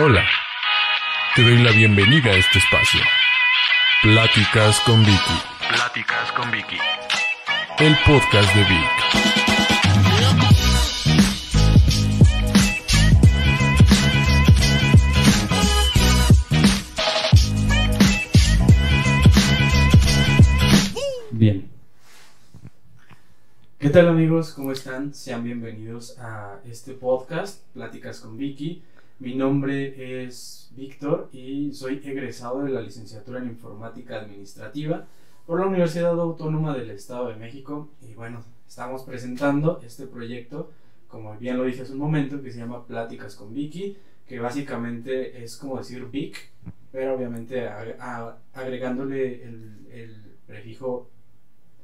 Hola, te doy la bienvenida a este espacio. Pláticas con Vicky. Pláticas con Vicky. El podcast de Vic. Bien. ¿Qué tal amigos? ¿Cómo están? Sean bienvenidos a este podcast, Pláticas con Vicky. Mi nombre es Víctor y soy egresado de la licenciatura en Informática Administrativa por la Universidad Autónoma del Estado de México. Y bueno, estamos presentando este proyecto, como bien lo dije hace un momento, que se llama Pláticas con Vicky, que básicamente es como decir Vic, pero obviamente agregándole el, prefijo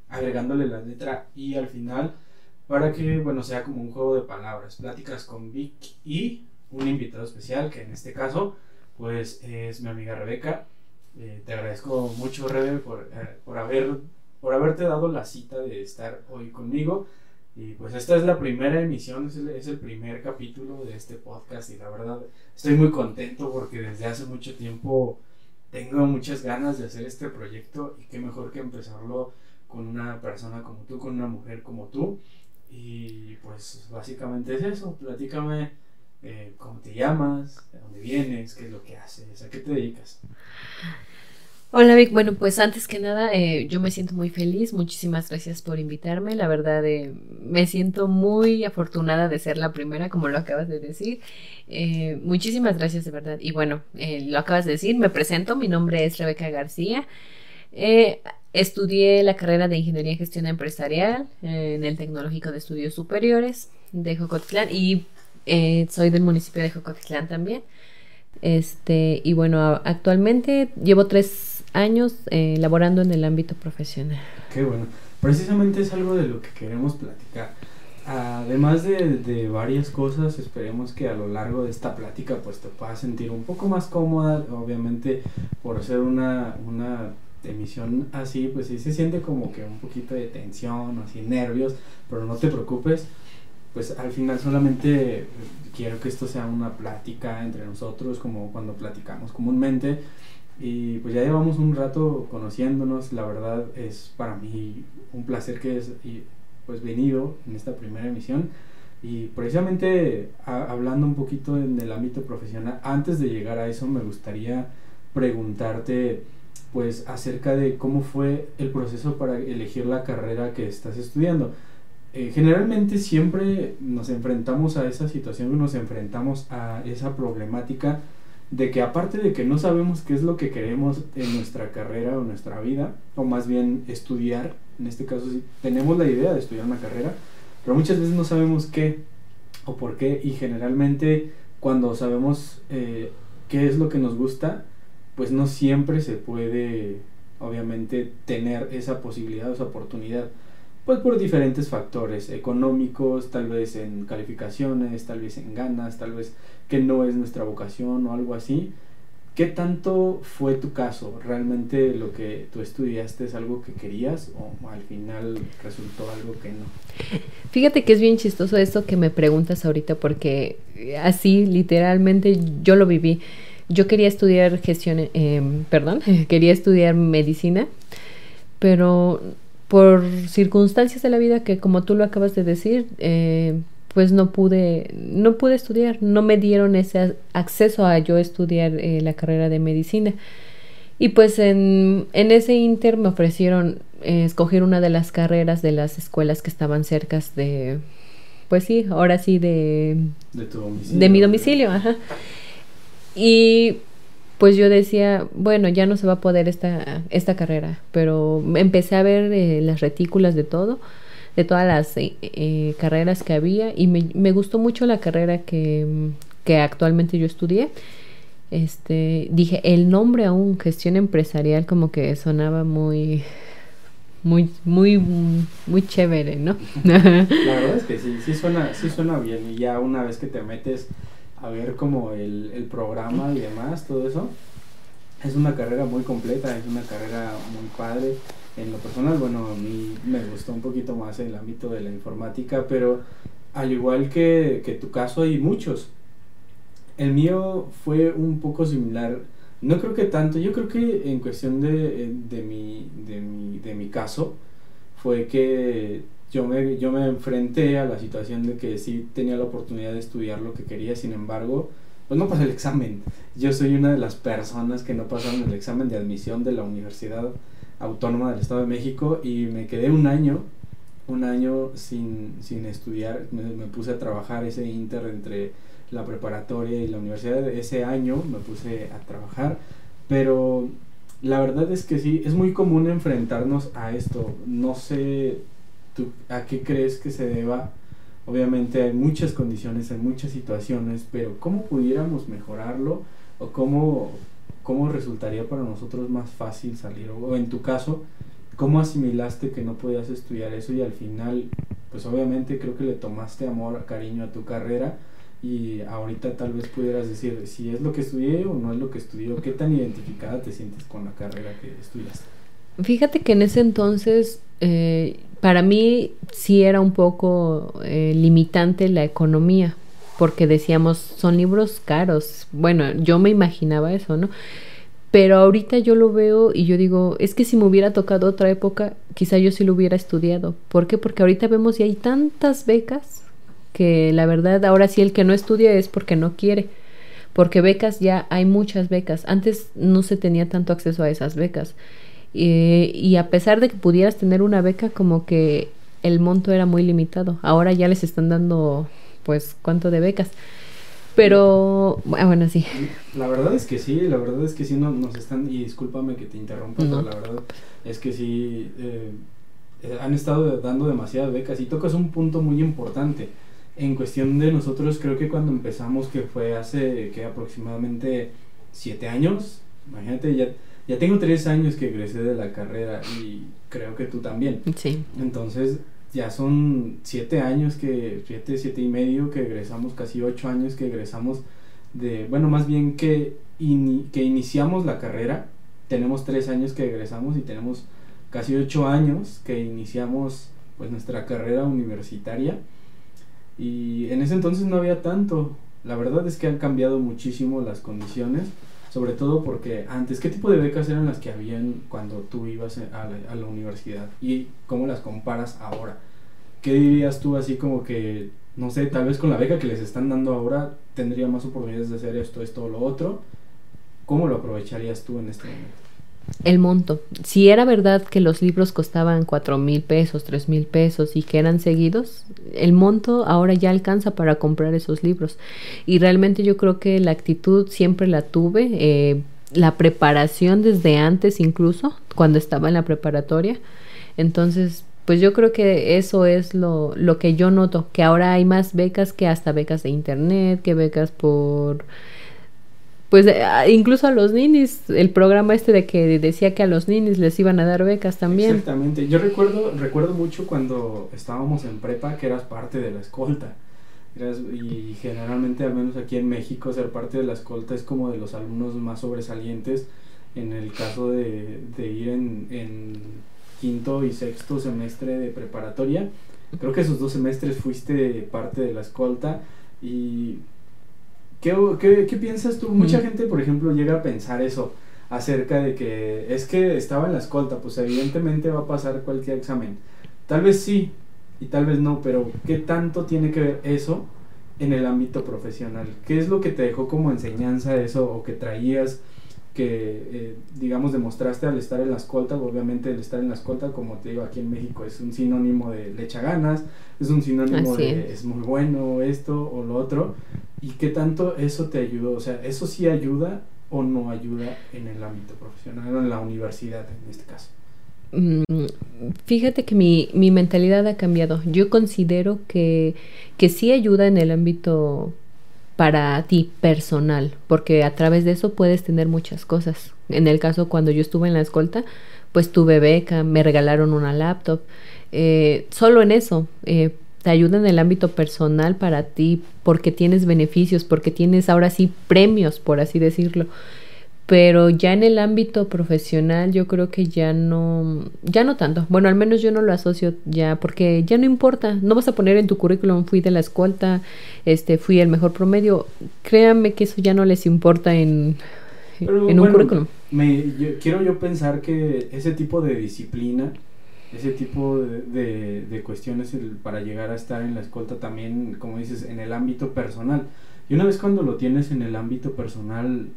agregándole la letra I al final para que, bueno, sea como un juego de palabras. Pláticas con Vic y un invitado especial, que en este caso, pues es mi amiga Rebeca. Eh, te agradezco mucho, Rebe, por, eh, por, haber, por haberte dado la cita de estar hoy conmigo. Y pues esta es la primera emisión, es el, es el primer capítulo de este podcast y la verdad estoy muy contento porque desde hace mucho tiempo tengo muchas ganas de hacer este proyecto y qué mejor que empezarlo con una persona como tú, con una mujer como tú. Y pues básicamente es eso, platícame eh, cómo te llamas, de dónde vienes, qué es lo que haces, a qué te dedicas. Hola Vic, bueno pues antes que nada eh, yo me siento muy feliz, muchísimas gracias por invitarme, la verdad eh, me siento muy afortunada de ser la primera como lo acabas de decir, muchísimas gracias de verdad. Y bueno, lo acabas de decir, me presento, mi nombre es Rebeca García, estudié la carrera de Ingeniería en Gestión Empresarial en el Tecnológico de Estudios Superiores de Jocotlán y eh, soy del municipio de Jocotlán también. Este, y bueno, actualmente llevo tres años eh, laborando en el ámbito profesional. Qué bueno, precisamente es algo de lo que queremos platicar. Además de, de varias cosas, esperemos que a lo largo de esta plática pues te puedas sentir un poco más cómoda, obviamente por ser una, una emisión así, pues sí se siente como que un poquito de tensión, así nervios, pero no te preocupes, pues al final solamente quiero que esto sea una plática entre nosotros, como cuando platicamos comúnmente. Y pues ya llevamos un rato conociéndonos, la verdad es para mí un placer que es pues venido en esta primera emisión y precisamente hablando un poquito en el ámbito profesional, antes de llegar a eso me gustaría preguntarte pues acerca de cómo fue el proceso para elegir la carrera que estás estudiando. Eh, generalmente siempre nos enfrentamos a esa situación, nos enfrentamos a esa problemática de que aparte de que no sabemos qué es lo que queremos en nuestra carrera o nuestra vida, o más bien estudiar, en este caso sí, tenemos la idea de estudiar una carrera, pero muchas veces no sabemos qué o por qué, y generalmente cuando sabemos eh, qué es lo que nos gusta, pues no siempre se puede, obviamente, tener esa posibilidad esa oportunidad pues por diferentes factores económicos, tal vez en calificaciones, tal vez en ganas, tal vez que no es nuestra vocación o algo así. ¿Qué tanto fue tu caso? ¿Realmente lo que tú estudiaste es algo que querías o al final resultó algo que no? Fíjate que es bien chistoso esto que me preguntas ahorita porque eh, así literalmente yo lo viví. Yo quería estudiar gestión, eh, perdón, quería estudiar medicina, pero por circunstancias de la vida que como tú lo acabas de decir, eh, pues no pude, no pude estudiar, no me dieron ese acceso a yo estudiar eh, la carrera de medicina. Y pues en, en ese inter me ofrecieron eh, escoger una de las carreras de las escuelas que estaban cercas de, pues sí, ahora sí de, De tu domicilio. de mi domicilio, ajá. Y pues yo decía, bueno, ya no se va a poder esta, esta carrera, pero empecé a ver eh, las retículas de todo, de todas las eh, eh, carreras que había y me, me gustó mucho la carrera que, que actualmente yo estudié. Este, dije, el nombre aún, gestión empresarial, como que sonaba muy, muy, muy, muy chévere, ¿no? La verdad es que sí, sí suena, sí suena bien y ya una vez que te metes a ver como el, el programa y demás, todo eso, es una carrera muy completa, es una carrera muy padre. En lo personal, bueno, a mí me gustó un poquito más el ámbito de la informática, pero al igual que, que tu caso hay muchos el mío fue un poco similar. No creo que tanto, yo creo que en cuestión de, de, mi, de, mi, de mi caso, fue que yo me, yo me enfrenté a la situación de que sí tenía la oportunidad de estudiar lo que quería, sin embargo, pues no pasé el examen. Yo soy una de las personas que no pasaron el examen de admisión de la Universidad Autónoma del Estado de México y me quedé un año, un año sin, sin estudiar, me, me puse a trabajar ese inter entre la preparatoria y la universidad, ese año me puse a trabajar, pero la verdad es que sí, es muy común enfrentarnos a esto. No sé tú a qué crees que se deba. Obviamente hay muchas condiciones, hay muchas situaciones, pero ¿cómo pudiéramos mejorarlo? ¿O cómo, cómo resultaría para nosotros más fácil salir? O en tu caso, ¿cómo asimilaste que no podías estudiar eso y al final, pues obviamente creo que le tomaste amor, cariño a tu carrera? y ahorita tal vez pudieras decir si es lo que estudié o no es lo que estudié, qué tan identificada te sientes con la carrera que estudiaste. Fíjate que en ese entonces eh, para mí sí era un poco eh, limitante la economía, porque decíamos, son libros caros. Bueno, yo me imaginaba eso, ¿no? Pero ahorita yo lo veo y yo digo, es que si me hubiera tocado otra época, quizá yo sí lo hubiera estudiado. ¿Por qué? Porque ahorita vemos y hay tantas becas que la verdad ahora sí el que no estudia es porque no quiere, porque becas ya hay muchas becas, antes no se tenía tanto acceso a esas becas y a pesar de que pudieras tener una beca como que el monto era muy limitado, ahora ya les están dando pues cuánto de becas. Pero, ah, bueno, sí. La verdad es que sí, la verdad es que sí no, nos están, y discúlpame que te interrumpa, pero la verdad es que sí, eh, eh, han estado dando demasiadas becas y tocas un punto muy importante en cuestión de nosotros, creo que cuando empezamos, que fue hace que aproximadamente siete años, imagínate, ya, ya tengo tres años que egresé de la carrera y creo que tú también. Sí. Entonces, ya son siete años que, siete, siete y medio que egresamos, casi ocho años que egresamos de, bueno, más bien que, que iniciamos la carrera, tenemos tres años que egresamos y tenemos casi ocho años que iniciamos pues nuestra carrera universitaria y en ese entonces no había tanto. La verdad es que han cambiado muchísimo las condiciones, sobre todo porque antes, ¿qué tipo de becas eran las que habían cuando tú ibas a la, universidad? ¿Y cómo las comparas ahora? ¿Qué dirías tú así como que, no sé, tal vez con la beca que les están dando ahora tendría más oportunidades de hacer esto, esto o lo otro? ¿Cómo lo aprovecharías tú en este momento? El monto. Si era verdad que los libros costaban cuatro mil pesos, tres mil pesos y que eran seguidos, el monto ahora ya alcanza para comprar esos libros. Y realmente yo creo que la actitud siempre la tuve, eh, la preparación desde antes incluso, cuando estaba en la preparatoria. Entonces, pues yo creo que eso es lo, lo que yo noto, que ahora hay más becas que hasta becas de internet, que becas por pues eh, incluso a los ninis, el programa este de que decía que a los ninis les iban a dar becas también. Exactamente, yo recuerdo, recuerdo mucho cuando estábamos en prepa que eras parte de la escolta. y generalmente, al menos aquí en México, ser parte de la escolta es como de los alumnos más sobresalientes en el caso de, ir en, en quinto y sexto semestre de preparatoria. Creo que esos dos semestres fuiste parte de la escolta y ¿Qué, qué, piensas tú? Mucha gente, por ejemplo, llega a pensar eso acerca de que es que estaba en la escolta, pues evidentemente va a pasar cualquier examen. Tal vez sí y tal vez no, pero ¿qué tanto tiene que ver eso en el ámbito profesional? ¿Qué es lo que te dejó como enseñanza eso o que traías? Que, eh, digamos, demostraste al estar en la escolta, obviamente el estar en la escolta, como te digo, aquí en México es un sinónimo de le echa ganas, es un sinónimo de es muy bueno esto o lo otro, y qué tanto eso te ayudó, o sea, eso sí ayuda o no ayuda en el ámbito profesional en la universidad en este caso. Mm, fíjate que mi, mi mentalidad ha cambiado. Yo considero que, que sí ayuda en el ámbito para ti personal, porque a través de eso puedes tener muchas cosas. En el caso cuando yo estuve en la escolta, pues tuve beca, me regalaron una laptop. Eh, solo en eso, eh, te ayuda en el ámbito personal para ti, porque tienes beneficios, porque tienes ahora sí premios, por así decirlo. Pero ya en el ámbito profesional yo creo que ya no, ya no tanto. Bueno, al menos yo no lo asocio ya, porque ya no importa. No vas a poner en tu currículum fui de la escolta, este, fui el mejor promedio. Créanme que eso ya no les importa en, en un currículum. Me, quiero yo pensar que ese tipo de disciplina, ese tipo de, de, cuestiones para llegar a estar en la escolta también, como dices, en el ámbito personal. Y una vez cuando lo tienes en el ámbito personal,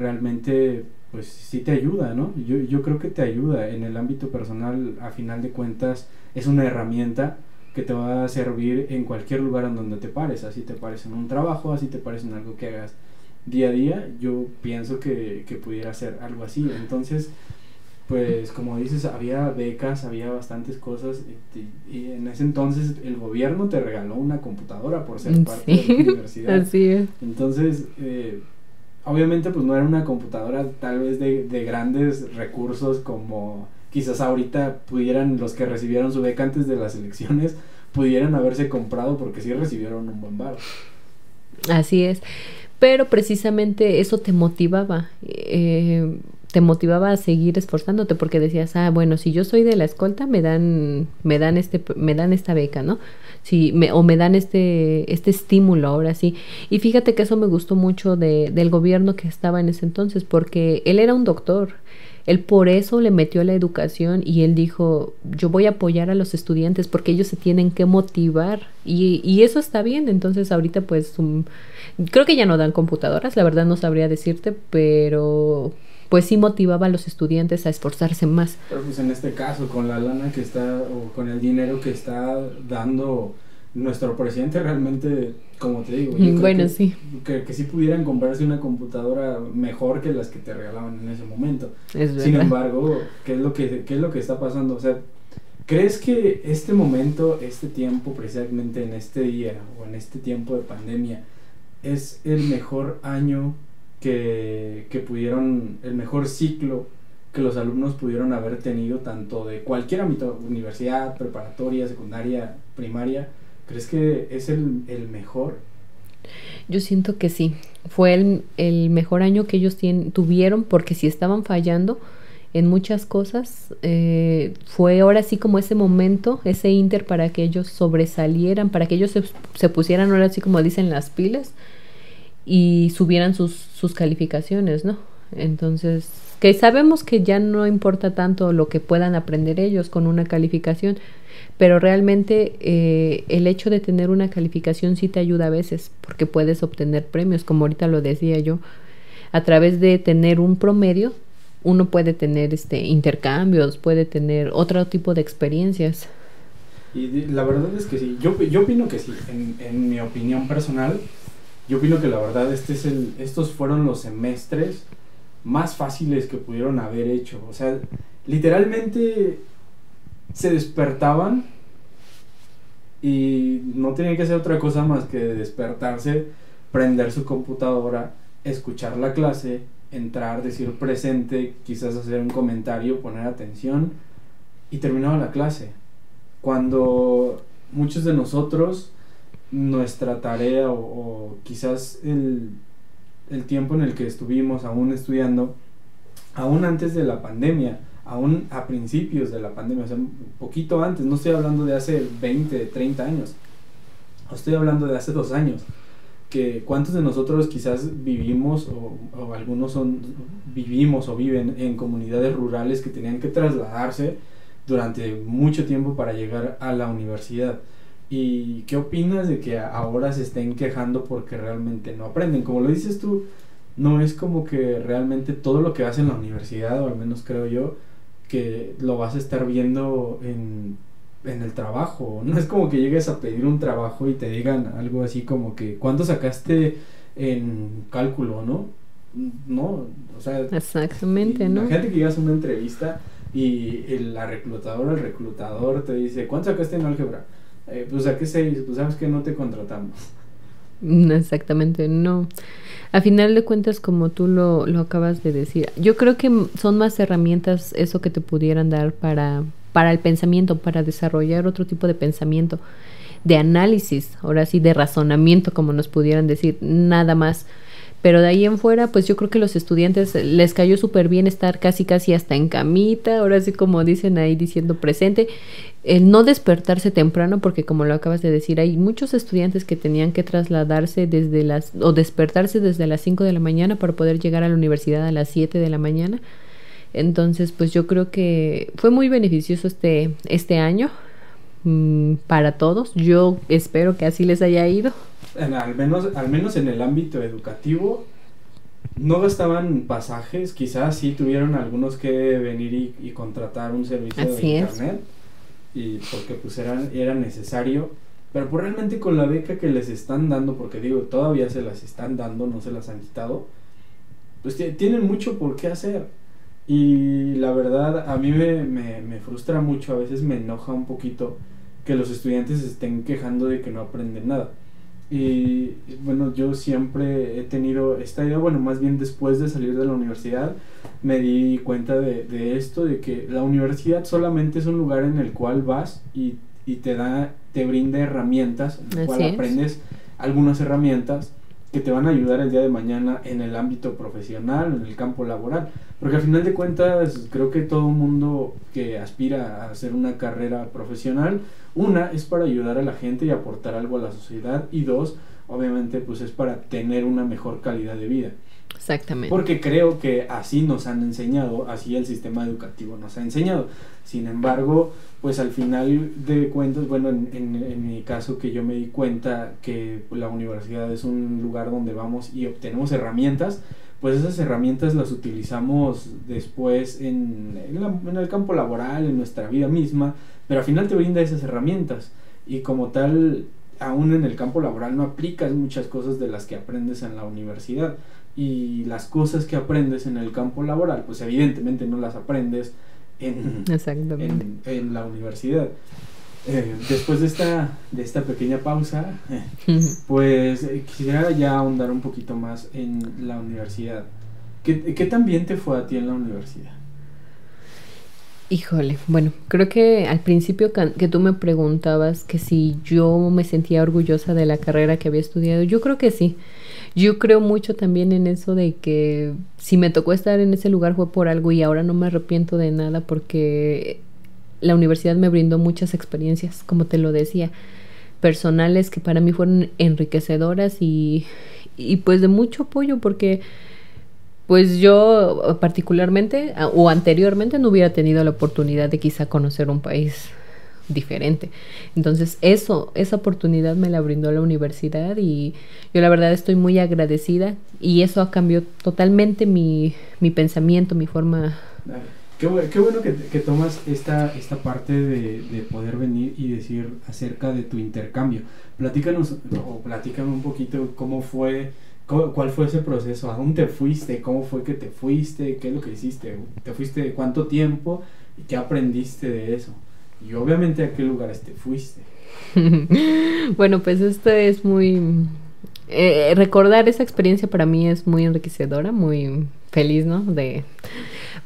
realmente pues sí te ayuda, ¿no? Yo, yo creo que te ayuda en el ámbito personal, a final de cuentas, es una herramienta que te va a servir en cualquier lugar en donde te pares, así te pares en un trabajo, así te pares en algo que hagas día a día, yo pienso que, que pudiera ser algo así. Entonces, pues como dices, había becas, había bastantes cosas y, en ese entonces el gobierno te regaló una computadora por ser parte de la universidad. Así es. Entonces, eh, obviamente pues no era una computadora tal vez de, de, grandes recursos como quizás ahorita pudieran los que recibieron su beca antes de las elecciones pudieran haberse comprado porque sí recibieron un buen bar. Así es, pero precisamente eso te motivaba. Eh, te motivaba a seguir esforzándote porque decías, ah, bueno, si yo soy de la escolta, me dan, me dan este, me dan esta beca, ¿no? Si me, o me dan este, este estímulo ahora sí. Y fíjate que eso me gustó mucho de, del gobierno que estaba en ese entonces, porque él era un doctor. Él por eso le metió a la educación y él dijo, yo voy a apoyar a los estudiantes porque ellos se tienen que motivar y, y eso está bien. Entonces ahorita pues creo que ya no dan computadoras, la verdad no sabría decirte, pero pues sí motivaba a los estudiantes a esforzarse más. Pero pues en este caso, con la lana que está, o con el dinero que está dando nuestro presidente, realmente, como te digo, bueno, que, sí. Que, que, sí pudieran comprarse una computadora mejor que las que te regalaban en ese momento. Es Sin embargo, ¿qué es, lo que, ¿qué es lo que está pasando? O sea, ¿crees que este momento, este tiempo, precisamente en este día o en este tiempo de pandemia, es el mejor año que, que pudieron, el mejor ciclo que los alumnos pudieron haber tenido, tanto de cualquier ámbito, universidad, preparatoria, secundaria, primaria, ¿crees que es el, el mejor? Yo siento que sí, fue el, el mejor año que ellos tuvieron porque si estaban fallando en muchas cosas, eh, fue ahora sí como ese momento, ese inter para que ellos sobresalieran, para que ellos se, se pusieran ahora sí como dicen las pilas y subieran sus, sus calificaciones, ¿no? Entonces, que sabemos que ya no importa tanto lo que puedan aprender ellos con una calificación, pero realmente eh, el hecho de tener una calificación sí te ayuda a veces, porque puedes obtener premios, como ahorita lo decía yo, a través de tener un promedio, uno puede tener este intercambios, puede tener otro tipo de experiencias. Y la verdad es que sí, yo, yo opino que sí, en, en mi opinión personal, yo opino que la verdad este es el, estos fueron los semestres más fáciles que pudieron haber hecho. O sea, literalmente se despertaban y no tenían que hacer otra cosa más que despertarse, prender su computadora, escuchar la clase, entrar, decir presente, quizás hacer un comentario, poner atención y terminaba la clase. Cuando muchos de nosotros nuestra tarea o, quizás el, el, tiempo en el que estuvimos aún estudiando, aún antes de la pandemia, aún a principios de la pandemia, o sea, un poquito antes, no estoy hablando de hace 20, 30 años, estoy hablando de hace dos años, que cuántos de nosotros quizás vivimos o, o algunos son, vivimos o viven en comunidades rurales que tenían que trasladarse durante mucho tiempo para llegar a la universidad. ¿Y qué opinas de que ahora se estén quejando porque realmente no aprenden? Como lo dices tú, no es como que realmente todo lo que haces en la universidad, o al menos creo yo, que lo vas a estar viendo en, en el trabajo. No es como que llegues a pedir un trabajo y te digan algo así como que, ¿cuánto sacaste en cálculo, no? No, o sea... Exactamente, ¿no? Imagínate que llegas a una entrevista y el, la reclutadora, el reclutador te dice, ¿cuánto sacaste en álgebra? Eh, pues a qué se pues sabes que no te contratamos. Mm, exactamente, no. A final de cuentas, como tú lo, lo acabas de decir, yo creo que son más herramientas eso que te pudieran dar para, para el pensamiento, para desarrollar otro tipo de pensamiento, de análisis, ahora sí, de razonamiento, como nos pudieran decir, nada más. Pero de ahí en fuera, pues yo creo que los estudiantes les cayó súper bien estar casi casi hasta en camita, ahora sí como dicen ahí diciendo presente, el no despertarse temprano, porque como lo acabas de decir, hay muchos estudiantes que tenían que trasladarse desde las, o despertarse desde las 5 de la mañana para poder llegar a la universidad a las 7 de la mañana. Entonces, pues yo creo que fue muy beneficioso este, este año mm, para todos. Yo espero que así les haya ido al, menos, al menos en el ámbito educativo, no gastaban pasajes, quizás sí tuvieron algunos que venir y, contratar un servicio de internet, y porque pues era, era necesario, pero pues realmente con la beca que les están dando, porque digo, todavía se las están dando, no se las han quitado, pues tienen mucho por qué hacer. Y la verdad, a mí me, me, me frustra mucho, a veces me enoja un poquito que los estudiantes estén quejando de que no aprenden nada. Y bueno, yo siempre he tenido esta idea, bueno, más bien después de salir de la universidad, me di cuenta de, de esto, de que la universidad solamente es un lugar en el cual vas y, y te da, te brinda herramientas, en el cual aprendes algunas herramientas que te van a ayudar el día de mañana en el ámbito profesional, en el campo laboral. Porque al final de cuentas, creo que todo mundo que aspira a hacer una carrera profesional, una es para ayudar a la gente y aportar algo a la sociedad y dos, obviamente pues es para tener una mejor calidad de vida. Exactamente. Porque creo que así nos han enseñado, así el sistema educativo nos ha enseñado. Sin embargo, pues al final de cuentas, bueno, en, en, mi caso que yo me di cuenta que la universidad es un lugar donde vamos y obtenemos herramientas, pues esas herramientas las utilizamos después en, en, el campo laboral, en nuestra vida misma, pero al final te brinda esas herramientas y como tal, aún en el campo laboral no aplicas muchas cosas de las que aprendes en la universidad y las cosas que aprendes en el campo laboral, pues evidentemente no las aprendes en, en, la universidad. Eh, después de esta, de esta pequeña pausa, pues eh, quisiera ya ahondar un poquito más en la universidad. ¿Qué, ¿Qué tan bien te fue a ti en la universidad? Híjole, bueno, creo que al principio que tú me preguntabas que si yo me sentía orgullosa de la carrera que había estudiado, yo creo que sí. Yo creo mucho también en eso de que si me tocó estar en ese lugar fue por algo y ahora no me arrepiento de nada porque la universidad me brindó muchas experiencias, como te lo decía, personales que para mí fueron enriquecedoras y, y pues de mucho apoyo porque pues yo particularmente o anteriormente no hubiera tenido la oportunidad de quizá conocer un país diferente. Entonces, eso, esa oportunidad me la brindó la universidad y yo la verdad estoy muy agradecida y eso ha cambiado totalmente mi, mi pensamiento, mi forma. Qué, bueno que, tomas esta, esta parte de, de, poder venir y decir acerca de tu intercambio. Platícanos o platícame un poquito cómo fue, cuál fue ese proceso, a dónde te fuiste, cómo fue que te fuiste, qué es lo que hiciste, te fuiste cuánto tiempo y qué aprendiste de eso. Y obviamente a qué lugares te fuiste. bueno, pues esto es muy... Eh, recordar esa experiencia para mí es muy enriquecedora, muy feliz, ¿no? De...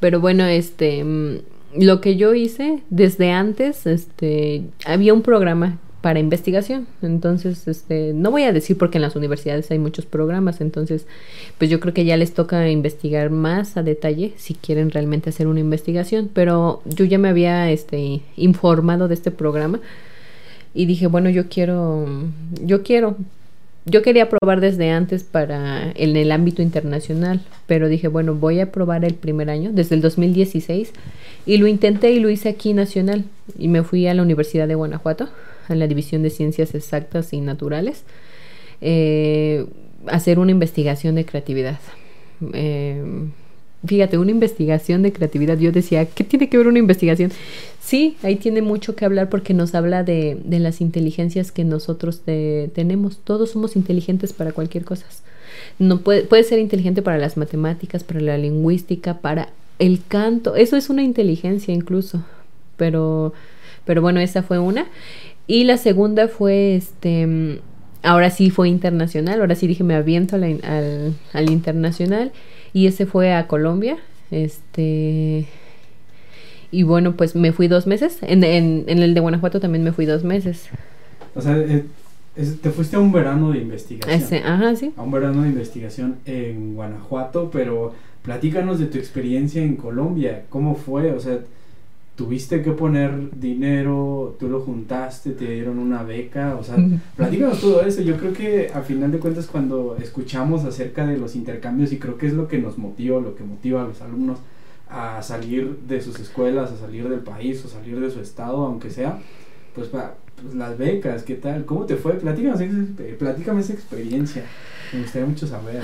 Pero bueno, este... Mm, lo que yo hice desde antes, este, había un programa para investigación. Entonces, este, no voy a decir porque en las universidades hay muchos programas, entonces, pues yo creo que ya les toca investigar más a detalle si quieren realmente hacer una investigación, pero yo ya me había este informado de este programa y dije, bueno, yo quiero yo quiero yo quería probar desde antes para en el ámbito internacional, pero dije, bueno, voy a probar el primer año, desde el 2016, y lo intenté y lo hice aquí nacional, y me fui a la Universidad de Guanajuato en la División de Ciencias Exactas y Naturales, eh, hacer una investigación de creatividad. Eh, fíjate, una investigación de creatividad. Yo decía, ¿qué tiene que ver una investigación? Sí, ahí tiene mucho que hablar porque nos habla de, de las inteligencias que nosotros tenemos. Todos somos inteligentes para cualquier cosa. No puede, puede ser inteligente para las matemáticas, para la lingüística, para el canto. Eso es una inteligencia incluso. Pero, pero bueno, esa fue una. Y la segunda fue, este, ahora sí fue internacional, ahora sí dije me aviento al, al, internacional y ese fue a Colombia, este, y bueno, pues me fui dos meses, en, en, en, el de Guanajuato también me fui dos meses. O sea, eh, te fuiste a un verano de investigación. Ese, ajá, sí. A un verano de investigación en Guanajuato, pero platícanos de tu experiencia en Colombia. ¿Cómo fue? O sea, tuviste que poner dinero, tú lo juntaste, te dieron una beca, o sea, platícanos todo eso. Yo creo que a final de cuentas cuando escuchamos acerca de los intercambios y creo que es lo que nos motiva, lo que motiva a los alumnos a salir de sus escuelas, a salir del país o salir de su estado, aunque sea, pues, para, pues las becas, ¿qué tal? ¿Cómo te fue? Platícame, platícame esa experiencia. Me gustaría mucho saber.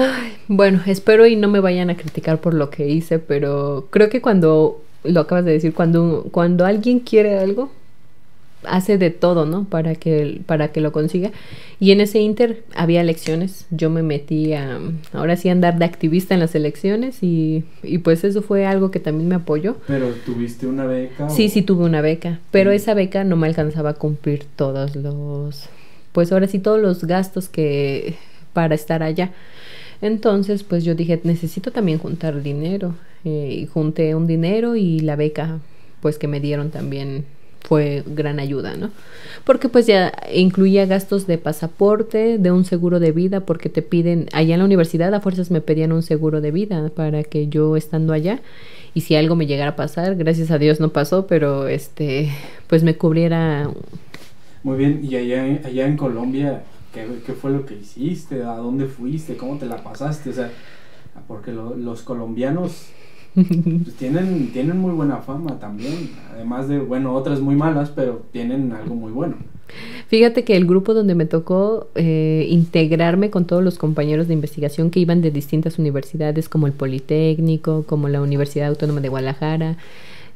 bueno, espero y no me vayan a criticar por lo que hice, pero creo que cuando lo acabas de decir, cuando, cuando alguien quiere algo, hace de todo, ¿no? Para que, para que lo consiga. Y en ese inter había elecciones. Yo me metí a, ahora sí, a andar de activista en las elecciones y, y pues eso fue algo que también me apoyó. ¿Pero tuviste una beca? Sí, sí tuve una beca, pero esa beca no me alcanzaba a cumplir todos los, pues ahora sí, todos los gastos que para estar allá. Entonces, pues yo dije, necesito también juntar dinero. Eh, y junté un dinero y la beca, pues que me dieron también fue gran ayuda, ¿no? Porque pues ya incluía gastos de pasaporte, de un seguro de vida, porque te piden, allá en la universidad a fuerzas me pedían un seguro de vida para que yo estando allá y si algo me llegara a pasar, gracias a Dios no pasó, pero este, pues me cubriera. Muy bien, y allá, allá en Colombia, ¿qué, ¿qué, fue lo que hiciste? ¿A dónde fuiste? ¿Cómo te la pasaste? O sea, porque los colombianos pues tienen, tienen muy buena fama también, además de, bueno, otras muy malas, pero tienen algo muy bueno. Fíjate que el grupo donde me tocó eh, integrarme con todos los compañeros de investigación que iban de distintas universidades como el Politécnico, como la Universidad Autónoma de Guadalajara,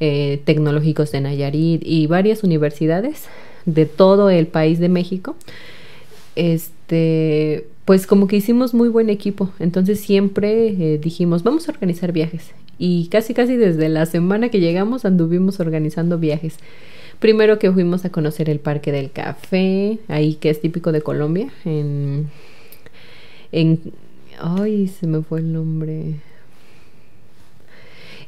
eh, Tecnológicos de Nayarit y varias universidades de todo el país de México, este, pues como que hicimos muy buen equipo. Entonces siempre eh, dijimos, vamos a organizar viajes. Y casi casi desde la semana que llegamos anduvimos organizando viajes. Primero que fuimos a conocer el Parque del Café, ahí que es típico de Colombia, en... en ay, se me fue el nombre.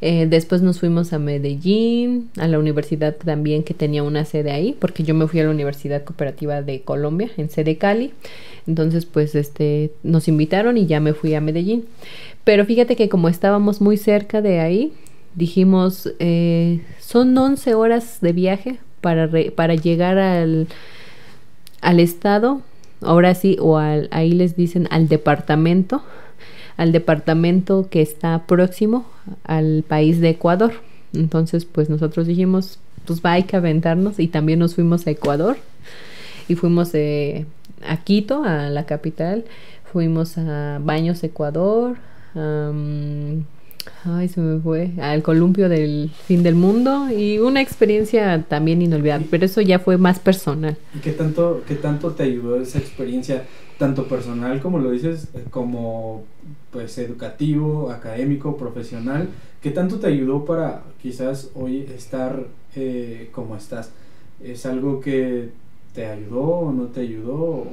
Eh, después nos fuimos a Medellín, a la universidad también que tenía una sede ahí, porque yo me fui a la Universidad Cooperativa de Colombia, en sede Cali. Entonces, pues, este, nos invitaron y ya me fui a Medellín. Pero fíjate que como estábamos muy cerca de ahí, dijimos, eh, son 11 horas de viaje para, para llegar al, al estado, ahora sí, o al, ahí les dicen al departamento, al departamento que está próximo al país de Ecuador. Entonces, pues nosotros dijimos, pues va, hay que aventarnos y también nos fuimos a Ecuador. Y fuimos eh, a Quito, a la capital, fuimos a Baños, Ecuador, ay, se me fue, al columpio del fin del mundo. Y una experiencia también inolvidable, pero eso ya fue más personal. ¿Y qué tanto, qué tanto te ayudó esa experiencia, tanto personal como lo dices, eh, como pues educativo, académico, profesional? ¿Qué tanto te ayudó para quizás hoy estar eh, como estás? ¿Es algo que te ayudó o no te ayudó?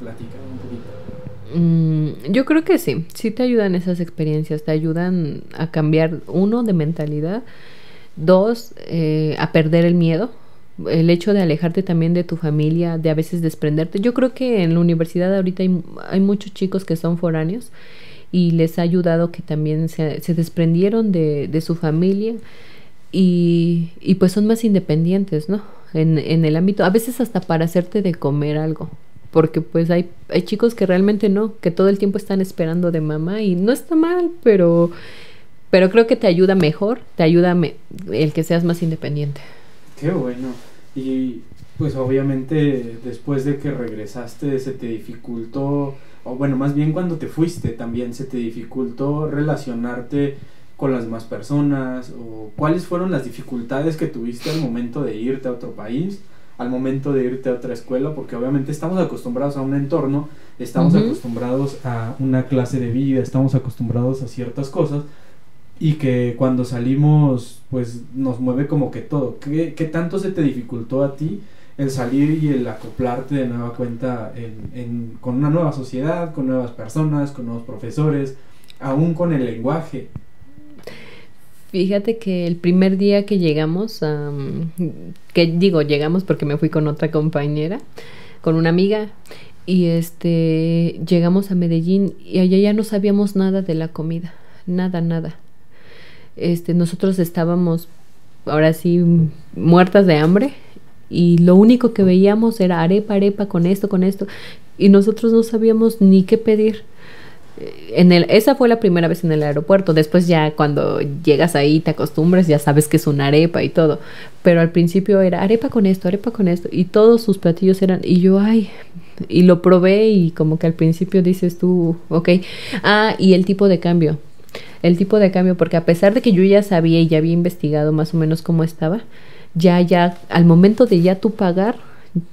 Platica un poquito. Mm, yo creo que sí, sí te ayudan esas experiencias, te ayudan a cambiar, uno, de mentalidad, dos, eh, a perder el miedo, el hecho de alejarte también de tu familia, de a veces desprenderte. Yo creo que en la universidad ahorita hay, hay muchos chicos que son foráneos y les ha ayudado que también se, desprendieron de, de, su familia y, y, pues son más independientes, ¿no? En, en el ámbito, a veces hasta para hacerte de comer algo porque pues hay, hay chicos que realmente no, que todo el tiempo están esperando de mamá y no está mal, pero, pero creo que te ayuda mejor, te ayuda el que seas más independiente. Qué bueno. Y pues obviamente después de que regresaste se te dificultó, o bueno, más bien cuando te fuiste también se te dificultó relacionarte con las demás personas o cuáles fueron las dificultades que tuviste al momento de irte a otro país al momento de irte a otra escuela, porque obviamente estamos acostumbrados a un entorno, estamos acostumbrados a una clase de vida, estamos acostumbrados a ciertas cosas y que cuando salimos pues nos mueve como que todo. ¿Qué, qué tanto se te dificultó a ti el salir y el acoplarte de nueva cuenta en, con una nueva sociedad, con nuevas personas, con nuevos profesores, aún con el lenguaje? Fíjate que el primer día que llegamos, que digo llegamos porque me fui con otra compañera con una amiga y este llegamos a Medellín y allá ya no sabíamos nada de la comida, nada, nada. Este, nosotros estábamos ahora sí muertas de hambre y lo único que veíamos era arepa, arepa con esto, con esto y nosotros no sabíamos ni qué pedir. En el, esa fue la primera vez en el aeropuerto. Después ya cuando llegas ahí te acostumbras, ya sabes que es una arepa y todo. Pero al principio era arepa con esto, arepa con esto. Y todos sus platillos eran... Y yo, ay, y lo probé y como que al principio dices tú, ok. Ah, y el tipo de cambio. El tipo de cambio, porque a pesar de que yo ya sabía y ya había investigado más o menos cómo estaba, ya, ya, al momento de ya tú pagar,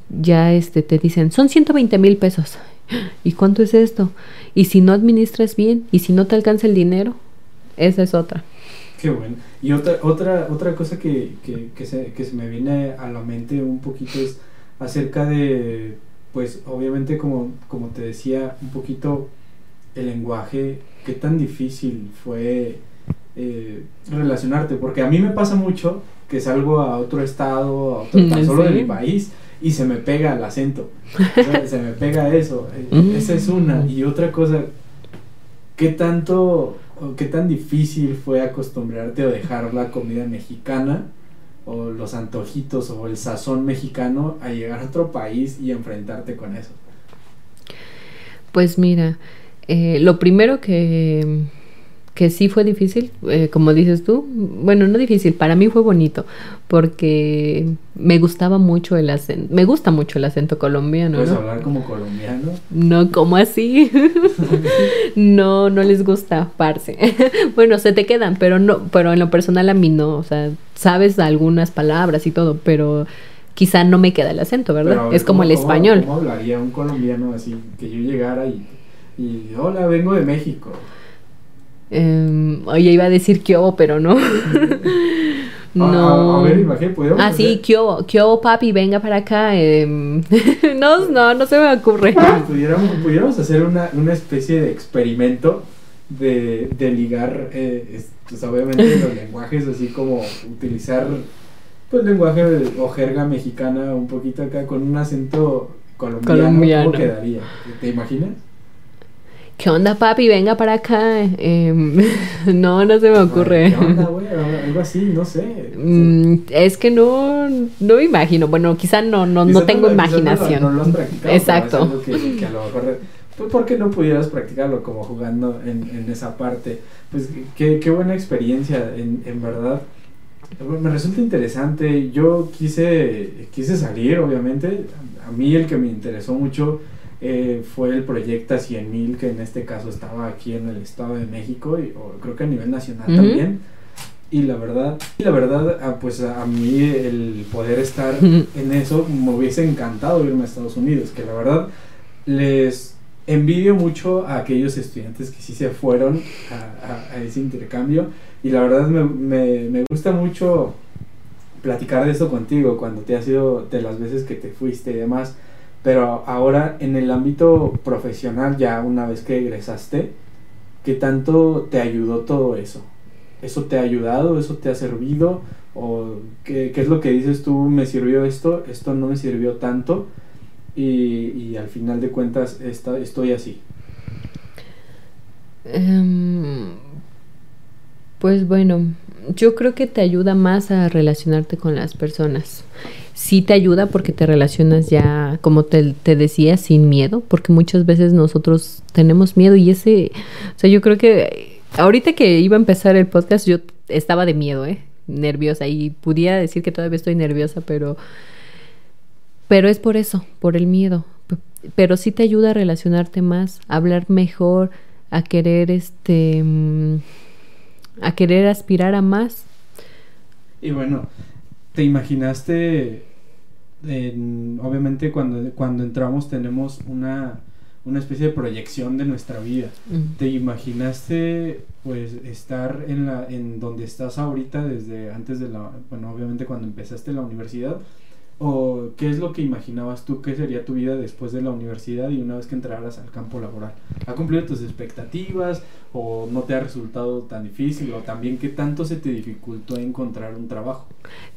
ya este, te dicen, son 120 mil pesos. ¿Y cuánto es esto? Y si no administras bien, y si no te alcanza el dinero, esa es otra. Qué bueno. Y otra, otra, otra cosa que, que, que, se, que se me viene a la mente un poquito es acerca de pues obviamente como, como te decía, un poquito el lenguaje, qué tan difícil fue eh, relacionarte, porque a mí me pasa mucho que salgo a otro estado, a otro, tan solo de mi país, y se me pega el acento, se me pega eso, eh, mm. esa es una, y otra cosa, qué tanto, qué tan difícil fue acostumbrarte o dejar la comida mexicana, o los antojitos o el sazón mexicano a llegar a otro país y enfrentarte con eso? Pues mira, eh, lo primero que que sí fue difícil, eh, como dices tú, bueno, no difícil, para mí fue bonito, porque me gustaba mucho el acento, me gusta mucho el acento colombiano. ¿Puedes hablar como colombiano? No, como así? no, no les gusta, parce. bueno, se te quedan, pero no, pero en lo personal a mí no, o sea, sabes algunas palabras y todo, pero quizá no me queda el acento, ¿verdad? es como el español. ¿Cómo hablaría un colombiano así, que yo llegara y, y hola, vengo de México? Eh, oye, iba a decir Kyo, pero no. no. A, ver, imagínate, Ah, sí, Kyo, Kyo, papi, venga para acá. Em, no, no, no se me ocurre. Pudiéramos, pudiéramos hacer una, una especie de experimento de, de ligar, eh, pues, obviamente, los lenguajes, así como utilizar, pues, lenguaje o jerga mexicana un poquito acá con un acento colombiano. colombiano. ¿Cómo quedaría? ¿Te imaginas? ¿Qué onda papi? Venga para acá. Em, no, no se me ocurre. ¿Qué onda, güey? Algo así, no sé. Mm, es que no, no me imagino. Bueno, quizá no, no, no tengo imaginación. No, lo has practicado. Exacto. Que, que, a lo mejor, pues, ¿por qué no pudieras practicarlo como jugando en, en esa parte? Pues qué, qué buena experiencia, en, en verdad. Me resulta interesante. Yo quise, quise salir, obviamente. A mí el que me interesó mucho eh, fue el Proyecta 100.000, que en este caso estaba aquí en el Estado de México, y, o creo que a nivel nacional también. Y la verdad, y la verdad, ah, pues a, mí el poder estar en eso me hubiese encantado irme a Estados Unidos, que la verdad les envidio mucho a aquellos estudiantes que sí se fueron a, a, ese intercambio. Y la verdad me, me, me, gusta mucho platicar de eso contigo cuando te ha sido de las veces que te fuiste y demás pero ahora en el ámbito profesional, ya una vez que egresaste, ¿qué tanto te ayudó todo eso? ¿Eso te ha ayudado? ¿Eso te ha servido? ¿O qué, es lo que dices tú? ¿Me sirvió esto? ¿Esto no me sirvió tanto? Y, al final de cuentas estoy así. Em, pues bueno, yo creo que te ayuda más a relacionarte con las personas sí te ayuda porque te relacionas ya, como te, decía, sin miedo, porque muchas veces nosotros tenemos miedo y ese, o sea, yo creo que ahorita que iba a empezar el podcast yo estaba de miedo, ¿eh? Nerviosa y pudiera decir que todavía estoy nerviosa, pero, pero es por eso, por el miedo. Pero sí te ayuda a relacionarte más, a hablar mejor, a querer este, a querer aspirar a más. Y bueno, ¿te imaginaste obviamente cuando, cuando entramos tenemos una, una especie de proyección de nuestra vida. ¿Te imaginaste pues estar en la en donde estás ahorita desde antes de la bueno, obviamente cuando empezaste la universidad o qué es lo que imaginabas tú que sería tu vida después de la universidad y una vez que entraras al campo laboral? ¿Ha cumplido tus expectativas o no te ha resultado tan difícil o también qué tanto se te dificultó encontrar un trabajo?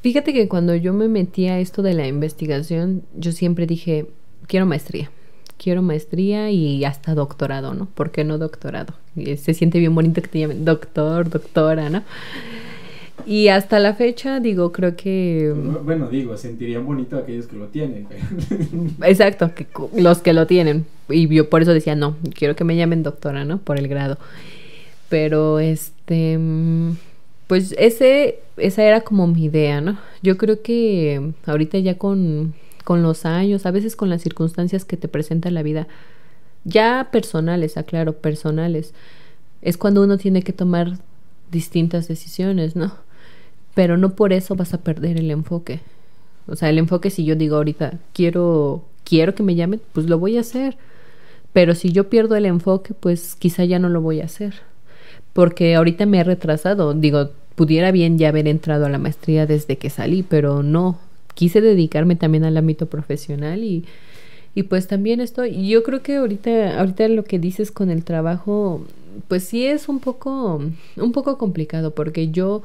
Fíjate que cuando yo me metí a esto de la investigación, yo siempre dije, quiero maestría. Quiero maestría y hasta doctorado, ¿no? ¿Por qué no doctorado? se siente bien bonito que te llamen doctor, doctora, ¿no? Y hasta la fecha, digo, creo que... Bueno, digo, sentirían bonito aquellos que lo tienen. Exacto, que, los que lo tienen. Y yo por eso decía, no, quiero que me llamen doctora, ¿no? Por el grado. Pero, este, pues ese, esa era como mi idea, ¿no? Yo creo que ahorita ya con, con los años, a veces con las circunstancias que te presenta la vida, ya personales, aclaro, personales, es cuando uno tiene que tomar distintas decisiones, ¿no? Pero no por eso vas a perder el enfoque. O sea, el enfoque si yo digo ahorita, quiero, quiero que me llamen, pues lo voy a hacer. Pero si yo pierdo el enfoque, pues quizá ya no lo voy a hacer. Porque ahorita me he retrasado. Digo, pudiera bien ya haber entrado a la maestría desde que salí, pero no. Quise dedicarme también al ámbito profesional y, y pues también estoy. Yo creo que ahorita, ahorita lo que dices con el trabajo, pues sí es un poco, un poco complicado, porque yo,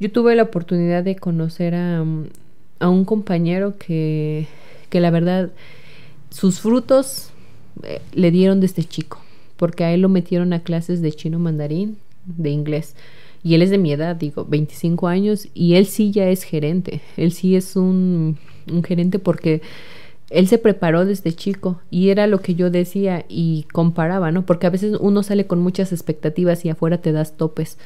yo tuve la oportunidad de conocer a, a un compañero que, que la verdad, sus frutos eh, le dieron desde chico, porque a él lo metieron a clases de chino mandarín, de inglés. Y él es de mi edad, digo, 25 años, y él sí ya es gerente. Él sí es un, un gerente porque él se preparó desde chico y era lo que yo decía y comparaba, ¿no? Porque a veces uno sale con muchas expectativas y afuera te das topes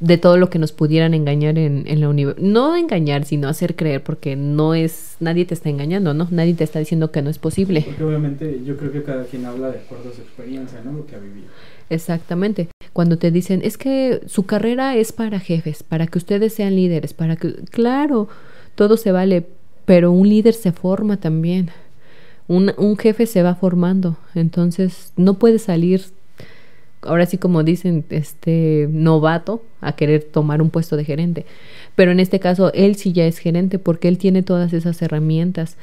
de todo lo que nos pudieran engañar en, en la universidad. No engañar, sino hacer creer, porque no es, nadie te está engañando, ¿no? Nadie te está diciendo que no es posible. Porque obviamente yo creo que cada quien habla de acuerdo a su experiencia, ¿no? Lo que ha vivido. Exactamente. Cuando te dicen, es que su carrera es para jefes, para que ustedes sean líderes, para que, claro, todo se vale, pero un líder se forma también. Un, un jefe se va formando, entonces no puede salir ahora sí como dicen, este novato a querer tomar un puesto de gerente. Pero en este caso él sí ya es gerente porque él tiene todas esas herramientas.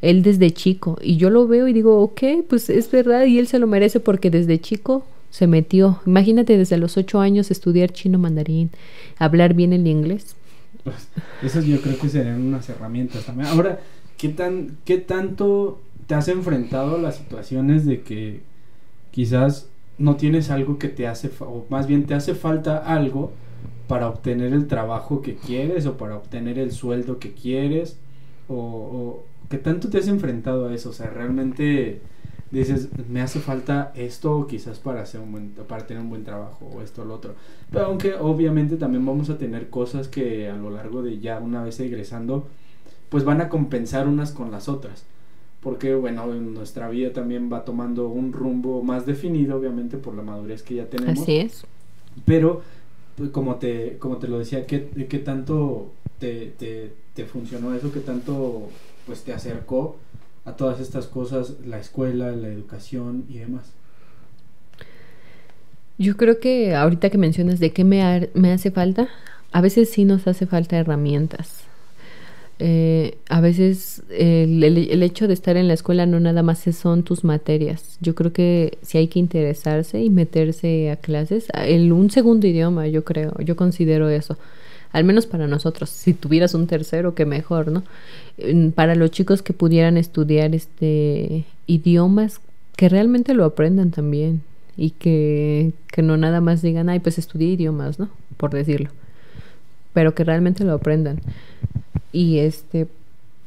Él desde chico. Y yo lo veo y digo, ok, pues es verdad y él se lo merece porque desde chico se metió. Imagínate desde los ocho años estudiar chino mandarín, hablar bien el inglés. Pues, esas yo creo que serían unas herramientas también. Ahora, ¿qué, tan, ¿qué tanto te has enfrentado a las situaciones de que quizás no tienes algo que te hace, o más bien te hace falta algo para obtener el trabajo que quieres o para obtener el sueldo que quieres o, que tanto te has enfrentado a eso, o sea, realmente dices, me hace falta esto quizás para hacer un buen, para tener un buen trabajo o esto o lo otro. Pero aunque obviamente también vamos a tener cosas que a lo largo de ya una vez egresando, pues van a compensar unas con las otras porque bueno, nuestra vida también va tomando un rumbo más definido, obviamente por la madurez que ya tenemos. Así es. Pero, pues, como te, como te lo decía, ¿qué, qué tanto te, te, te, funcionó eso? ¿Qué tanto pues, te acercó a todas estas cosas, la escuela, la educación y demás? Yo creo que ahorita que mencionas de qué me, me hace falta, a veces sí nos hace falta herramientas eh, a veces el, el, hecho de estar en la escuela no nada más son tus materias. Yo creo que si hay que interesarse y meterse a clases. El, un segundo idioma, yo creo, yo considero eso. Al menos para nosotros. Si tuvieras un tercero, que mejor, ¿no? Para los chicos que pudieran estudiar este idiomas, que realmente lo aprendan también. Y que, que no nada más digan, ay, pues estudié idiomas, ¿no? Por decirlo. Pero que realmente lo aprendan. Y este,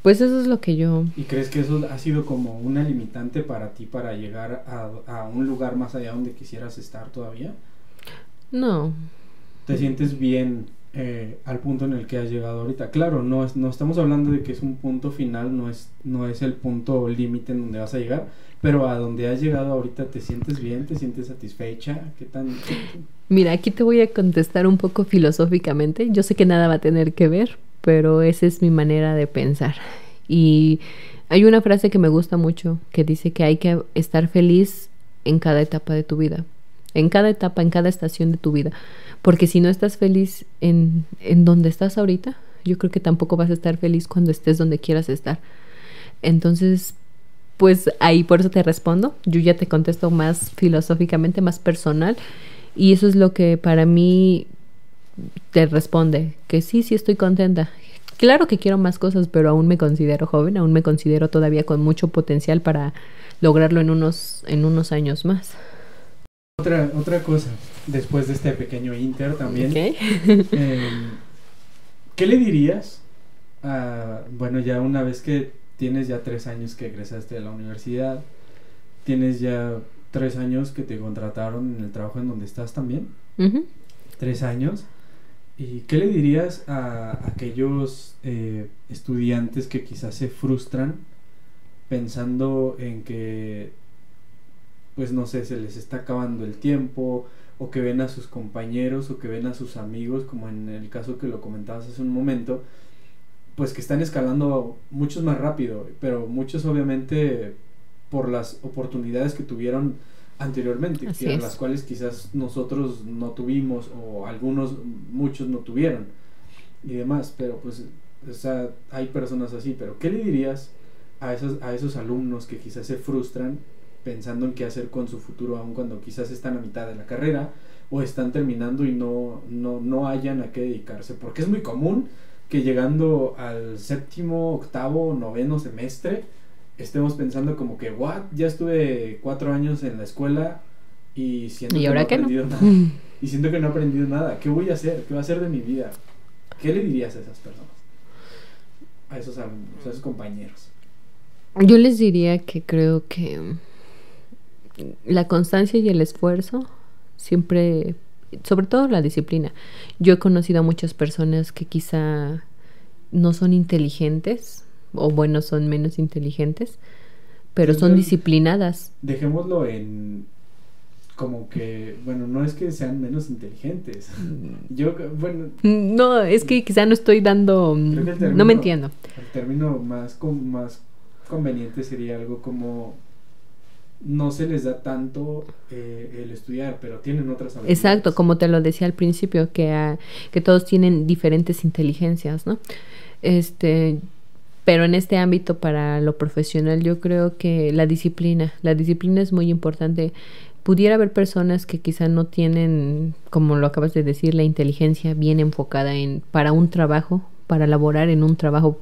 pues eso es lo que yo... ¿Y crees que eso ha sido como una limitante para ti para llegar a, un lugar más allá donde quisieras estar todavía? No. ¿Te sientes bien eh, al punto en el que has llegado ahorita? Claro, no, es, no estamos hablando de que es un punto final, no es, no es el punto límite en donde vas a llegar, pero a donde has llegado ahorita, ¿te sientes bien? ¿Te sientes satisfecha? ¿Qué tan...? Mira, aquí te voy a contestar un poco filosóficamente. Yo sé que nada va a tener que ver, pero esa es mi manera de pensar. Y hay una frase que me gusta mucho que dice que hay que estar feliz en cada etapa de tu vida, en cada etapa, en cada estación de tu vida, porque si no estás feliz en, en donde estás ahorita, yo creo que tampoco vas a estar feliz cuando estés donde quieras estar. Entonces, pues ahí por eso te respondo, yo ya te contesto más filosóficamente, más personal, y eso es lo que para mí te responde que sí, sí estoy contenta. claro que quiero más cosas, pero aún me considero joven, aún me considero todavía con mucho potencial para lograrlo en unos, en unos años más. Otra, otra cosa, después de este pequeño inter también, em, ¿qué le dirías a, bueno, ya una vez que tienes ya tres años que egresaste de la universidad, tienes ya tres años que te contrataron en el trabajo en donde estás también, tres años, ¿y qué le dirías a aquellos eh, estudiantes que quizás se frustran pensando en que, pues no sé, se les está acabando el tiempo, o que ven a sus compañeros, o que ven a sus amigos, como en el caso que lo comentabas hace un momento, pues que están escalando muchos más rápido, pero muchos obviamente por las oportunidades que tuvieron anteriormente, que las cuales quizás nosotros no tuvimos o algunos, muchos no tuvieron y demás, pero pues, o sea, hay personas así, pero ¿qué le dirías a esos, a esos alumnos que quizás se frustran pensando en qué hacer con su futuro, aun cuando quizás están a mitad de la carrera o están terminando y no, no, no hayan a qué dedicarse? Porque es muy común que llegando al séptimo, octavo, noveno semestre, estemos pensando como que, what, ya estuve cuatro años en la escuela y siento ¿Y que ahora no he no? aprendido nada. Y siento que no he aprendido nada. ¿Qué voy a hacer? ¿Qué va a hacer de mi vida? ¿Qué le dirías a esas personas? A esos a esos compañeros. Yo les diría que creo que la constancia y el esfuerzo siempre, sobre todo la disciplina. Yo he conocido a muchas personas que quizá no son inteligentes, o bueno, son menos inteligentes, pero son disciplinadas. Dejémoslo en como que, bueno, no es que sean menos inteligentes. Yo, bueno, No, es que quizá no estoy dando... Creo que el No término- me entiendo. el término más, con- más conveniente sería algo como no se les da tanto eh, el estudiar, pero tienen otras habilidades. Exacto, como te lo decía al principio, que, ah, que todos tienen diferentes inteligencias, ¿no? Este, pero en este ámbito para lo profesional yo creo que la disciplina, la disciplina es muy importante. Pudiera haber personas que quizá no tienen, como lo acabas de decir, la inteligencia bien enfocada en para un trabajo, para laborar en un trabajo,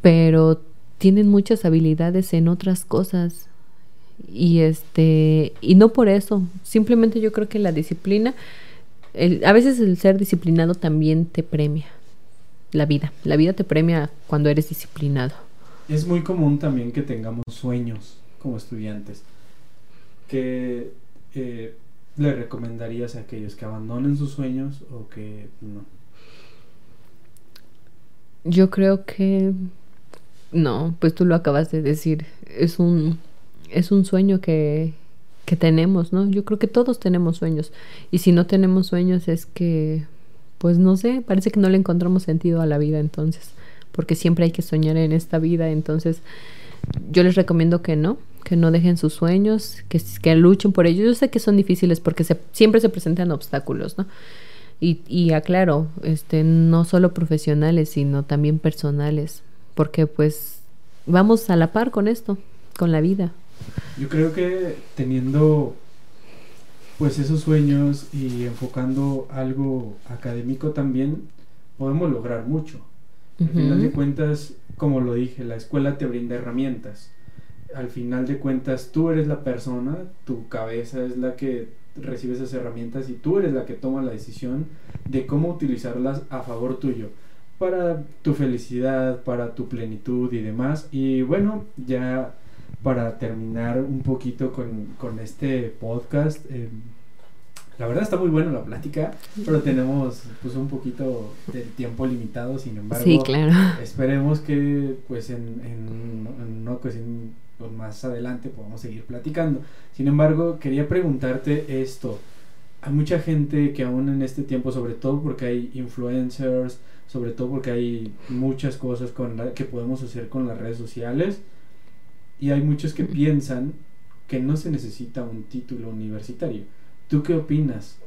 pero tienen muchas habilidades en otras cosas. Y este y no por eso. Simplemente yo creo que la disciplina el- a veces el ser disciplinado también te premia la vida la vida te premia cuando eres disciplinado Es muy común también que tengamos sueños como estudiantes. ¿Qué eh, le recomendarías a aquellos que abandonen sus sueños o que no? yo creo que no pues tú lo acabas de decir es un es un sueño que que tenemos no yo creo que todos tenemos sueños y si no tenemos sueños es que pues no sé parece que no le encontramos sentido a la vida entonces porque siempre hay que soñar en esta vida entonces yo les recomiendo que no que no dejen sus sueños que, que luchen por ellos yo sé que son difíciles porque se, siempre se presentan obstáculos no y, y aclaro, este, no solo profesionales, sino también personales, porque pues vamos a la par con esto, con la vida. Yo creo que teniendo pues esos sueños y enfocando algo académico también podemos lograr mucho. Al final de cuentas, como lo dije, la escuela te brinda herramientas. Al final de cuentas, tú eres la persona, tu cabeza es la que recibe esas herramientas y tú eres la que toma la decisión de cómo utilizarlas a favor tuyo, para tu felicidad, para tu plenitud y demás. Y bueno, ya para terminar un poquito con, con este podcast, eh, la verdad está muy buena la plática, pero tenemos pues un poquito de tiempo limitado, sin embargo, Sí, claro. esperemos que pues en, en, en una ocasión pues, más adelante podamos seguir platicando. Sin embargo, quería preguntarte esto. Hay mucha gente que aún en este tiempo, sobre todo porque hay influencers, sobre todo porque hay muchas cosas con la- que podemos hacer con las redes sociales, y hay muchos que piensan que no se necesita un título universitario. ¿Tú qué opinas?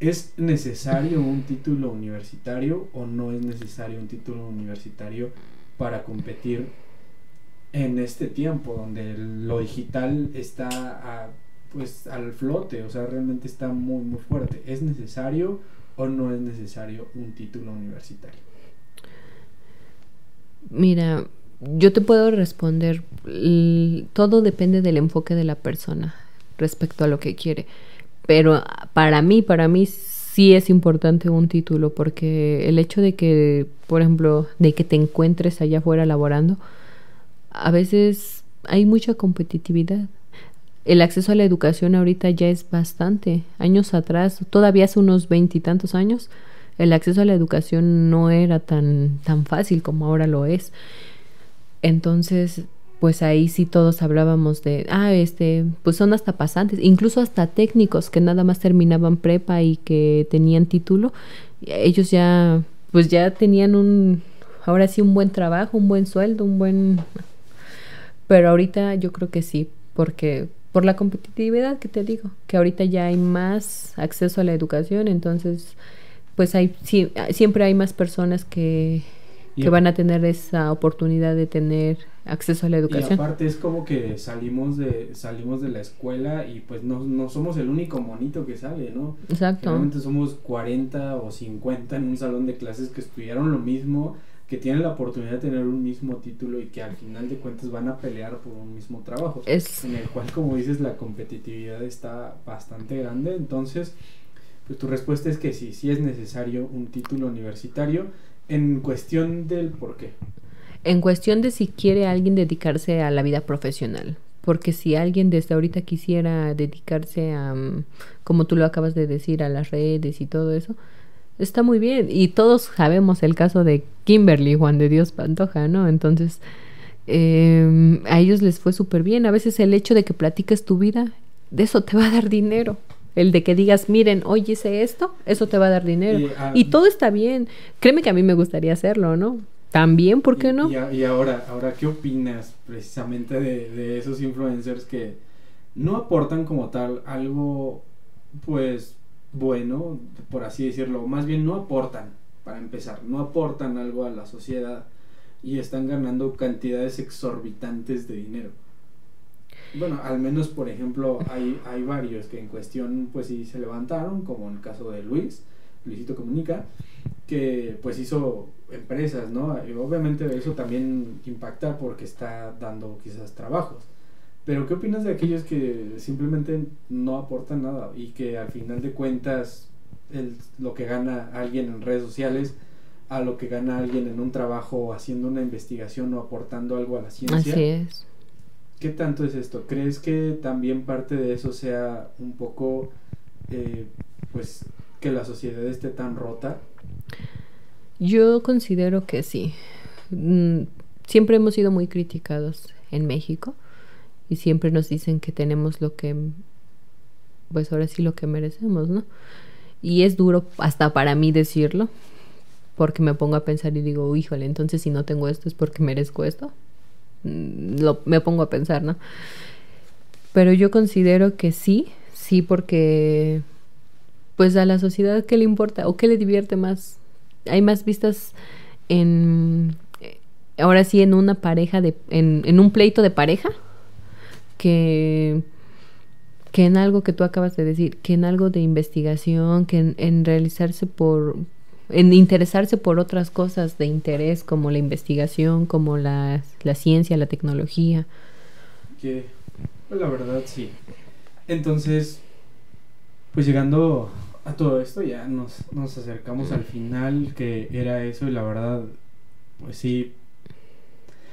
¿Es necesario un título universitario o no es necesario un título universitario para competir en este tiempo donde lo digital está a- pues al flote, o sea, realmente está muy muy fuerte? ¿Es necesario o no es necesario un título universitario? Mira, yo te puedo responder, todo depende del enfoque de la persona respecto a lo que quiere. Pero para mí, para mí sí es importante un título porque el hecho de que, por ejemplo, de que te encuentres allá afuera laborando, a veces hay mucha competitividad. El acceso a la educación ahorita ya es bastante. Años atrás, todavía hace unos veintitantos años, el acceso a la educación no era tan, tan fácil como ahora lo es. Entonces, pues ahí sí todos hablábamos de, ah, este, pues son hasta pasantes, incluso hasta técnicos que nada más terminaban prepa y que tenían título, ellos ya, pues ya tenían un, ahora sí un buen trabajo, un buen sueldo, un buen, pero ahorita yo creo que sí, porque por la competitividad que te digo, que ahorita ya hay más acceso a la educación, entonces, pues hay, sí, siempre hay más personas que que van a tener esa oportunidad de tener acceso a la educación. Y aparte es como que salimos de salimos de la escuela y pues no, no somos el único monito que sale, ¿no? Exacto. Realmente somos 40 o 50 en un salón de clases que estudiaron lo mismo, que tienen la oportunidad de tener un mismo título y que al final de cuentas van a pelear por un mismo trabajo. Es... En el cual, como dices, la competitividad está bastante grande. Entonces, pues tu respuesta es que sí, sí es necesario un título universitario en cuestión del por qué. En cuestión de si quiere alguien dedicarse a la vida profesional. Porque si alguien desde ahorita quisiera dedicarse a, mm, como tú lo acabas de decir, a las redes y todo eso, está muy bien. Y todos sabemos el caso de Kimberly, Juan de Dios Pantoja, ¿no? Entonces, em, a ellos les fue súper bien. A veces el hecho de que platiques tu vida, de eso te va a dar dinero. El de que digas, miren, hoy hice esto, eso te va a dar dinero. Ah, y, todo está bien. Créeme que a mí me gustaría hacerlo, ¿no? También, ¿por qué no? Y, ahora, ahora, ¿qué opinas precisamente de, de esos influencers que no aportan como tal algo, pues, bueno, por así decirlo? Más bien no aportan, para empezar, no aportan algo a la sociedad y están ganando cantidades exorbitantes de dinero. Bueno, al menos, por ejemplo, hay, hay varios que en cuestión, pues sí se levantaron, como en el caso de Luis, Luisito Comunica, que pues hizo empresas, ¿no? Obviamente eso también impacta porque está dando quizás trabajos. Pero ¿qué opinas de aquellos que simplemente no aportan nada y que al final de cuentas el, lo que gana alguien en redes sociales a lo que gana alguien en un trabajo haciendo una investigación o aportando algo a la ciencia? Así es. ¿Qué tanto es esto? ¿Crees que también parte de eso sea un poco, eh, pues, que la sociedad esté tan rota? Yo considero que sí. Mm, siempre hemos sido muy criticados en México y siempre nos dicen que tenemos lo que, pues ahora sí lo que merecemos, ¿no? Y es duro hasta para mí decirlo, porque me pongo a pensar y digo, híjole, entonces si no tengo esto es porque merezco esto. Mm, lo, me pongo a pensar, ¿no? Pero yo considero que sí, sí, porque pues a la sociedad qué le importa o qué le divierte más. Hay más vistas en, eh, ahora sí, en una pareja, de, en, en un pleito de pareja, que, que en algo que tú acabas de decir, que en algo de investigación, que en realizarse por, en interesarse por otras cosas de interés como la investigación, como la, la ciencia, la tecnología. Que, pues la verdad sí. Entonces, pues llegando a todo esto ya nos, nos acercamos al final que era eso y la verdad, pues sí,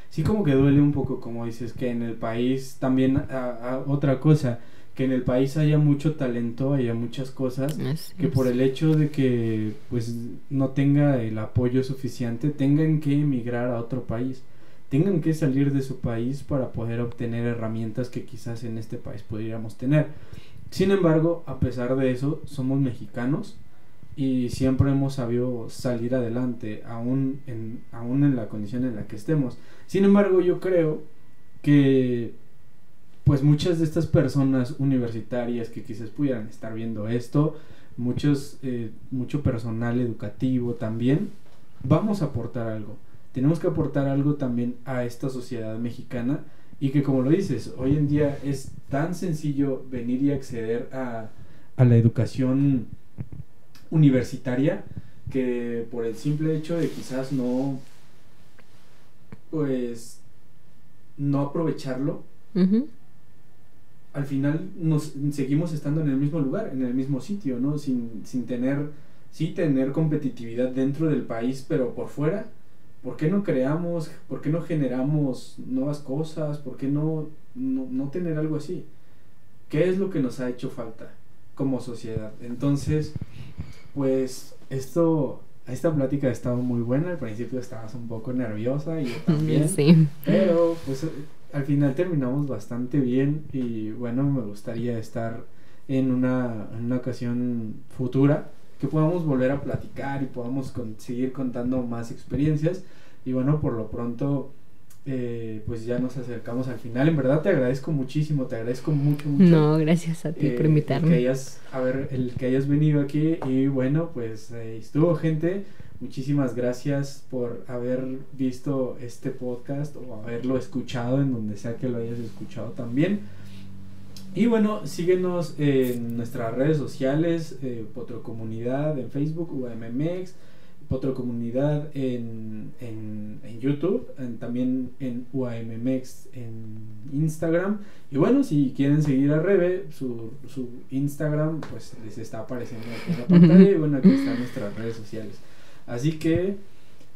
sí como que duele un poco como dices que en el país también a otra cosa que en el país haya mucho talento, haya muchas cosas, que por el hecho de que pues no tenga el apoyo suficiente, tengan que emigrar a otro país, tengan que salir de su país para poder obtener herramientas que quizás en este país pudiéramos tener. Sin embargo, a pesar de eso, somos mexicanos y siempre hemos sabido salir adelante, aún en, aún en la condición en la que estemos. Sin embargo, yo creo que pues muchas de estas personas universitarias que quizás pudieran estar viendo esto, muchos, eh, mucho personal educativo también, vamos a aportar algo. Tenemos que aportar algo también a esta sociedad mexicana y que como lo dices, hoy en día es tan sencillo venir y acceder a, a la educación universitaria que por el simple hecho de quizás no pues no aprovecharlo. Al final nos seguimos estando en el mismo lugar, en el mismo sitio, ¿no? Sin, sin tener, sí tener competitividad dentro del país, pero por fuera, ¿por qué no creamos, por qué no generamos nuevas cosas? ¿Por qué no, no, no tener algo así? ¿Qué es lo que nos ha hecho falta como sociedad? Entonces, pues esto, esta plática ha estado muy buena, al principio estabas un poco nerviosa y yo también. Sí. Pero pues al final terminamos bastante bien y bueno, me gustaría estar en una, en una ocasión futura que podamos volver a platicar y podamos con- seguir contando más experiencias y bueno, por lo pronto eh, pues ya nos acercamos al final. En verdad te agradezco muchísimo, te agradezco mucho, mucho. No, gracias a ti eh, por el que invitarme. hayas, a ver, el que hayas venido aquí y bueno, pues eh, estuvo gente. Muchísimas gracias por haber visto este podcast o haberlo escuchado en donde sea que lo hayas escuchado también. Y bueno, síguenos en nuestras redes sociales, eh, Potro Comunidad en Facebook, UAMMX, Potro Comunidad en, en, en YouTube, también en UAMMX en Instagram. Y bueno, si quieren seguir a Rebe, su, su Instagram pues les está apareciendo en la pantalla y bueno, aquí están nuestras redes sociales. Así que,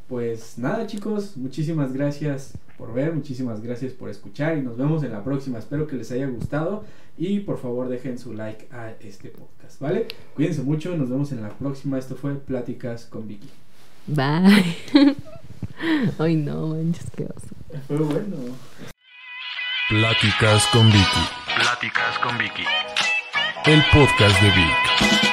pues nada chicos, muchísimas gracias por ver, muchísimas gracias por escuchar y nos vemos en la próxima. Espero que les haya gustado y por favor dejen su like a este podcast, ¿vale? Cuídense mucho, nos vemos en la próxima. Esto fue Pláticas con Vicky. Bye. Ay, no, manches, qué oso. Fue bueno. Pláticas con Vicky. Pláticas con Vicky. El podcast de Vic.